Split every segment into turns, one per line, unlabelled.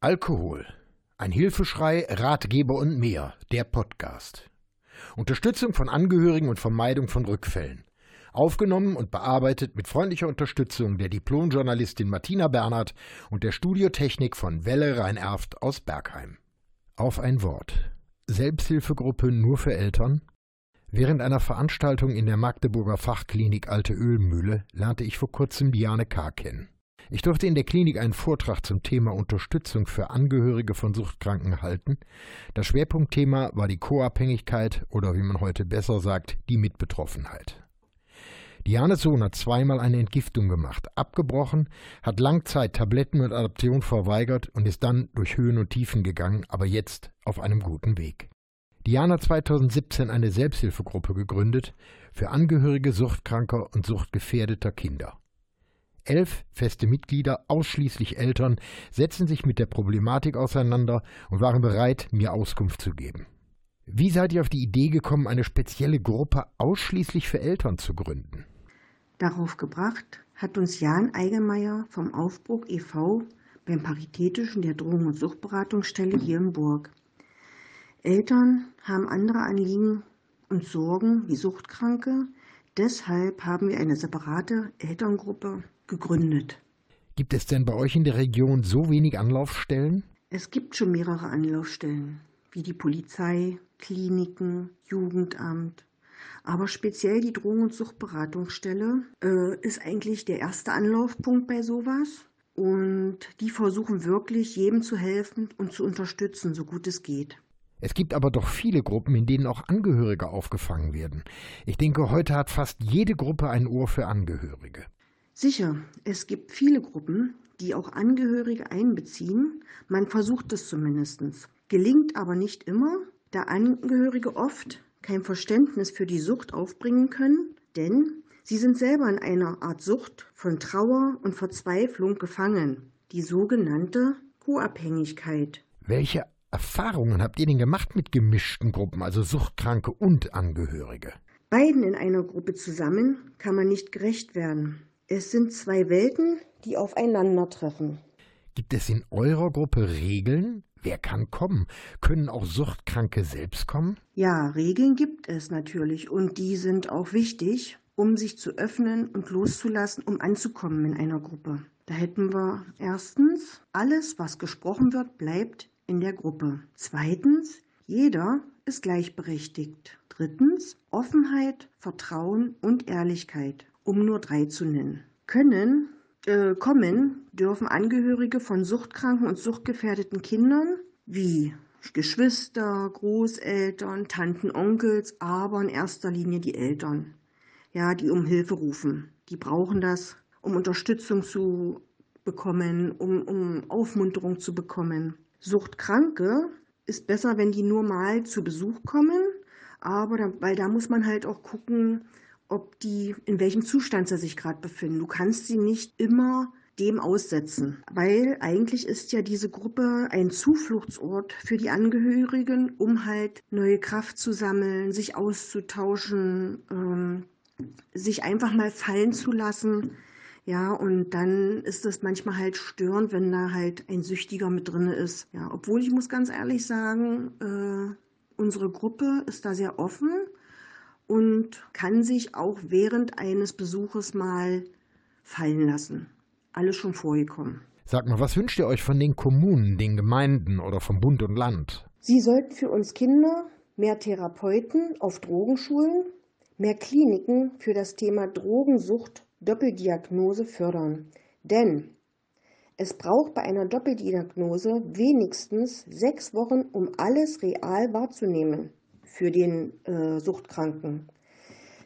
Alkohol. Ein Hilfeschrei, Ratgeber und mehr. Der Podcast. Unterstützung von Angehörigen und Vermeidung von Rückfällen. Aufgenommen und bearbeitet mit freundlicher Unterstützung der Diplomjournalistin Martina Bernhard und der Studiotechnik von Welle Rhein-Erft aus Bergheim. Auf ein Wort. Selbsthilfegruppe nur für Eltern? Während einer Veranstaltung in der Magdeburger Fachklinik Alte Ölmühle lernte ich vor kurzem Diane K. kennen. Ich durfte in der Klinik einen Vortrag zum Thema Unterstützung für Angehörige von Suchtkranken halten. Das Schwerpunktthema war die Co-Abhängigkeit oder wie man heute besser sagt, die Mitbetroffenheit. Dianes Sohn hat zweimal eine Entgiftung gemacht, abgebrochen, hat Langzeit Tabletten und Adoption verweigert und ist dann durch Höhen und Tiefen gegangen, aber jetzt auf einem guten Weg. Diana hat 2017 eine Selbsthilfegruppe gegründet für Angehörige suchtkranker und suchtgefährdeter Kinder. Elf feste Mitglieder, ausschließlich Eltern, setzten sich mit der Problematik auseinander und waren bereit, mir Auskunft zu geben. Wie seid ihr auf die Idee gekommen, eine spezielle Gruppe ausschließlich für Eltern zu gründen?
Darauf gebracht hat uns Jan Eigemeyer vom Aufbruch e.V. beim Paritätischen der Drogen- und Suchtberatungsstelle hier in Burg. Eltern haben andere Anliegen und Sorgen wie Suchtkranke. Deshalb haben wir eine separate Elterngruppe gegründet.
Gibt es denn bei euch in der Region so wenig Anlaufstellen?
Es gibt schon mehrere Anlaufstellen, wie die Polizei, Kliniken, Jugendamt. Aber speziell die Drogen- und Suchtberatungsstelle äh, ist eigentlich der erste Anlaufpunkt bei sowas. Und die versuchen wirklich, jedem zu helfen und zu unterstützen, so gut es geht.
Es gibt aber doch viele Gruppen, in denen auch Angehörige aufgefangen werden. Ich denke, heute hat fast jede Gruppe ein Ohr für Angehörige.
Sicher, es gibt viele Gruppen, die auch Angehörige einbeziehen. Man versucht es zumindest. Gelingt aber nicht immer, da Angehörige oft kein Verständnis für die Sucht aufbringen können, denn sie sind selber in einer Art Sucht von Trauer und Verzweiflung gefangen, die sogenannte Co-Abhängigkeit.
Welche Erfahrungen habt ihr denn gemacht mit gemischten Gruppen, also Suchtkranke und Angehörige?
Beiden in einer Gruppe zusammen kann man nicht gerecht werden. Es sind zwei Welten, die aufeinandertreffen.
Gibt es in eurer Gruppe Regeln? Wer kann kommen? Können auch Suchtkranke selbst kommen?
Ja, Regeln gibt es natürlich und die sind auch wichtig, um sich zu öffnen und loszulassen, um anzukommen in einer Gruppe. Da hätten wir erstens, alles, was gesprochen wird, bleibt in der Gruppe. Zweitens, jeder ist gleichberechtigt. Drittens, Offenheit, Vertrauen und Ehrlichkeit um nur drei zu nennen. Können äh, kommen dürfen Angehörige von suchtkranken und suchtgefährdeten Kindern wie Geschwister, Großeltern, Tanten, Onkels, aber in erster Linie die Eltern, ja, die um Hilfe rufen. Die brauchen das, um Unterstützung zu bekommen, um, um Aufmunterung zu bekommen. Suchtkranke ist besser, wenn die nur mal zu Besuch kommen, aber da, weil da muss man halt auch gucken, ob die, in welchem Zustand sie sich gerade befinden. Du kannst sie nicht immer dem aussetzen, weil eigentlich ist ja diese Gruppe ein Zufluchtsort für die Angehörigen, um halt neue Kraft zu sammeln, sich auszutauschen, ähm, sich einfach mal fallen zu lassen. Ja, und dann ist es manchmal halt störend, wenn da halt ein Süchtiger mit drin ist. Ja, obwohl ich muss ganz ehrlich sagen, äh, unsere Gruppe ist da sehr offen und kann sich auch während eines Besuches mal fallen lassen. Alles schon vorgekommen.
Sag mal, was wünscht ihr euch von den Kommunen, den Gemeinden oder vom Bund und Land?
Sie sollten für uns Kinder mehr Therapeuten auf Drogenschulen, mehr Kliniken für das Thema Drogensucht, Doppeldiagnose fördern. Denn es braucht bei einer Doppeldiagnose wenigstens sechs Wochen, um alles real wahrzunehmen für den äh, Suchtkranken.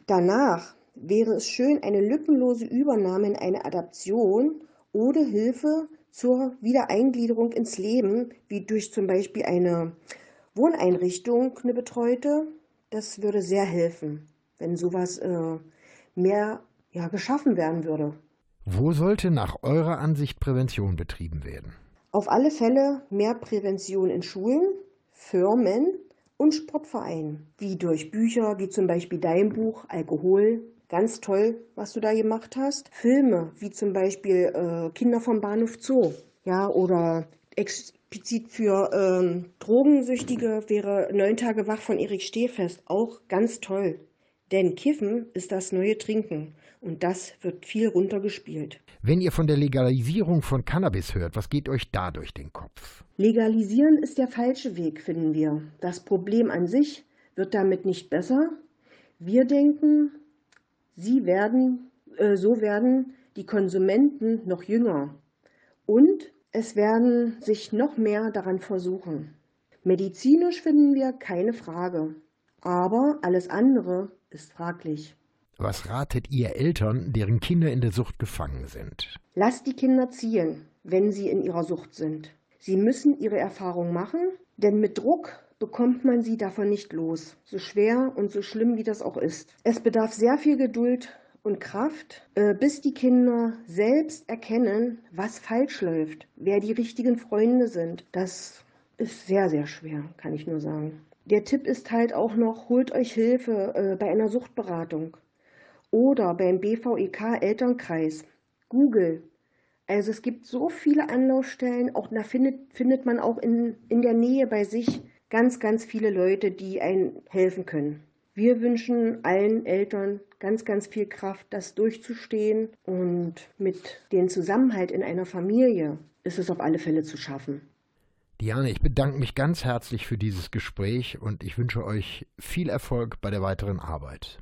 Danach wäre es schön, eine lückenlose Übernahme in eine Adaption oder Hilfe zur Wiedereingliederung ins Leben, wie durch zum Beispiel eine Wohneinrichtung, eine betreute. Das würde sehr helfen, wenn sowas äh, mehr ja, geschaffen werden würde.
Wo sollte nach eurer Ansicht Prävention betrieben werden?
Auf alle Fälle mehr Prävention in Schulen, Firmen, und Sportvereinen, wie durch Bücher, wie zum Beispiel dein Buch Alkohol. Ganz toll, was du da gemacht hast. Filme, wie zum Beispiel äh, Kinder vom Bahnhof Zoo. Ja, oder explizit für ähm, Drogensüchtige wäre Neun Tage wach von Erik Stehfest auch ganz toll. Denn Kiffen ist das neue Trinken und das wird viel runtergespielt.
Wenn ihr von der Legalisierung von Cannabis hört, was geht euch da durch den Kopf?
Legalisieren ist der falsche Weg, finden wir. Das Problem an sich wird damit nicht besser. Wir denken, sie werden, äh, so werden die Konsumenten noch jünger und es werden sich noch mehr daran versuchen. Medizinisch finden wir keine Frage, aber alles andere ist fraglich.
Was ratet ihr Eltern, deren Kinder in der Sucht gefangen sind?
Lasst die Kinder ziehen, wenn sie in ihrer Sucht sind. Sie müssen ihre Erfahrung machen, denn mit Druck bekommt man sie davon nicht los, so schwer und so schlimm wie das auch ist. Es bedarf sehr viel Geduld und Kraft, äh, bis die Kinder selbst erkennen, was falsch läuft, wer die richtigen Freunde sind. Das ist sehr, sehr schwer, kann ich nur sagen. Der Tipp ist halt auch noch, holt euch Hilfe äh, bei einer Suchtberatung oder beim BVEK Elternkreis. Google. Also es gibt so viele Anlaufstellen, auch da findet, findet man auch in, in der Nähe bei sich ganz, ganz viele Leute, die einen helfen können. Wir wünschen allen Eltern ganz, ganz viel Kraft, das durchzustehen und mit dem Zusammenhalt in einer Familie ist es auf alle Fälle zu schaffen.
Diane, ich bedanke mich ganz herzlich für dieses Gespräch und ich wünsche euch viel Erfolg bei der weiteren Arbeit.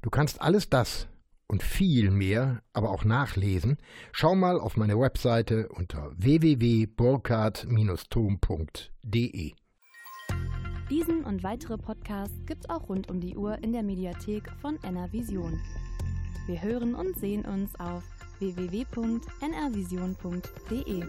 Du kannst alles das und viel mehr aber auch nachlesen. Schau mal auf meine Webseite unter www.burkhard-tom.de.
Diesen und weitere Podcasts gibt's auch rund um die Uhr in der Mediathek von NRVision. Wir hören und sehen uns auf www.nrvision.de.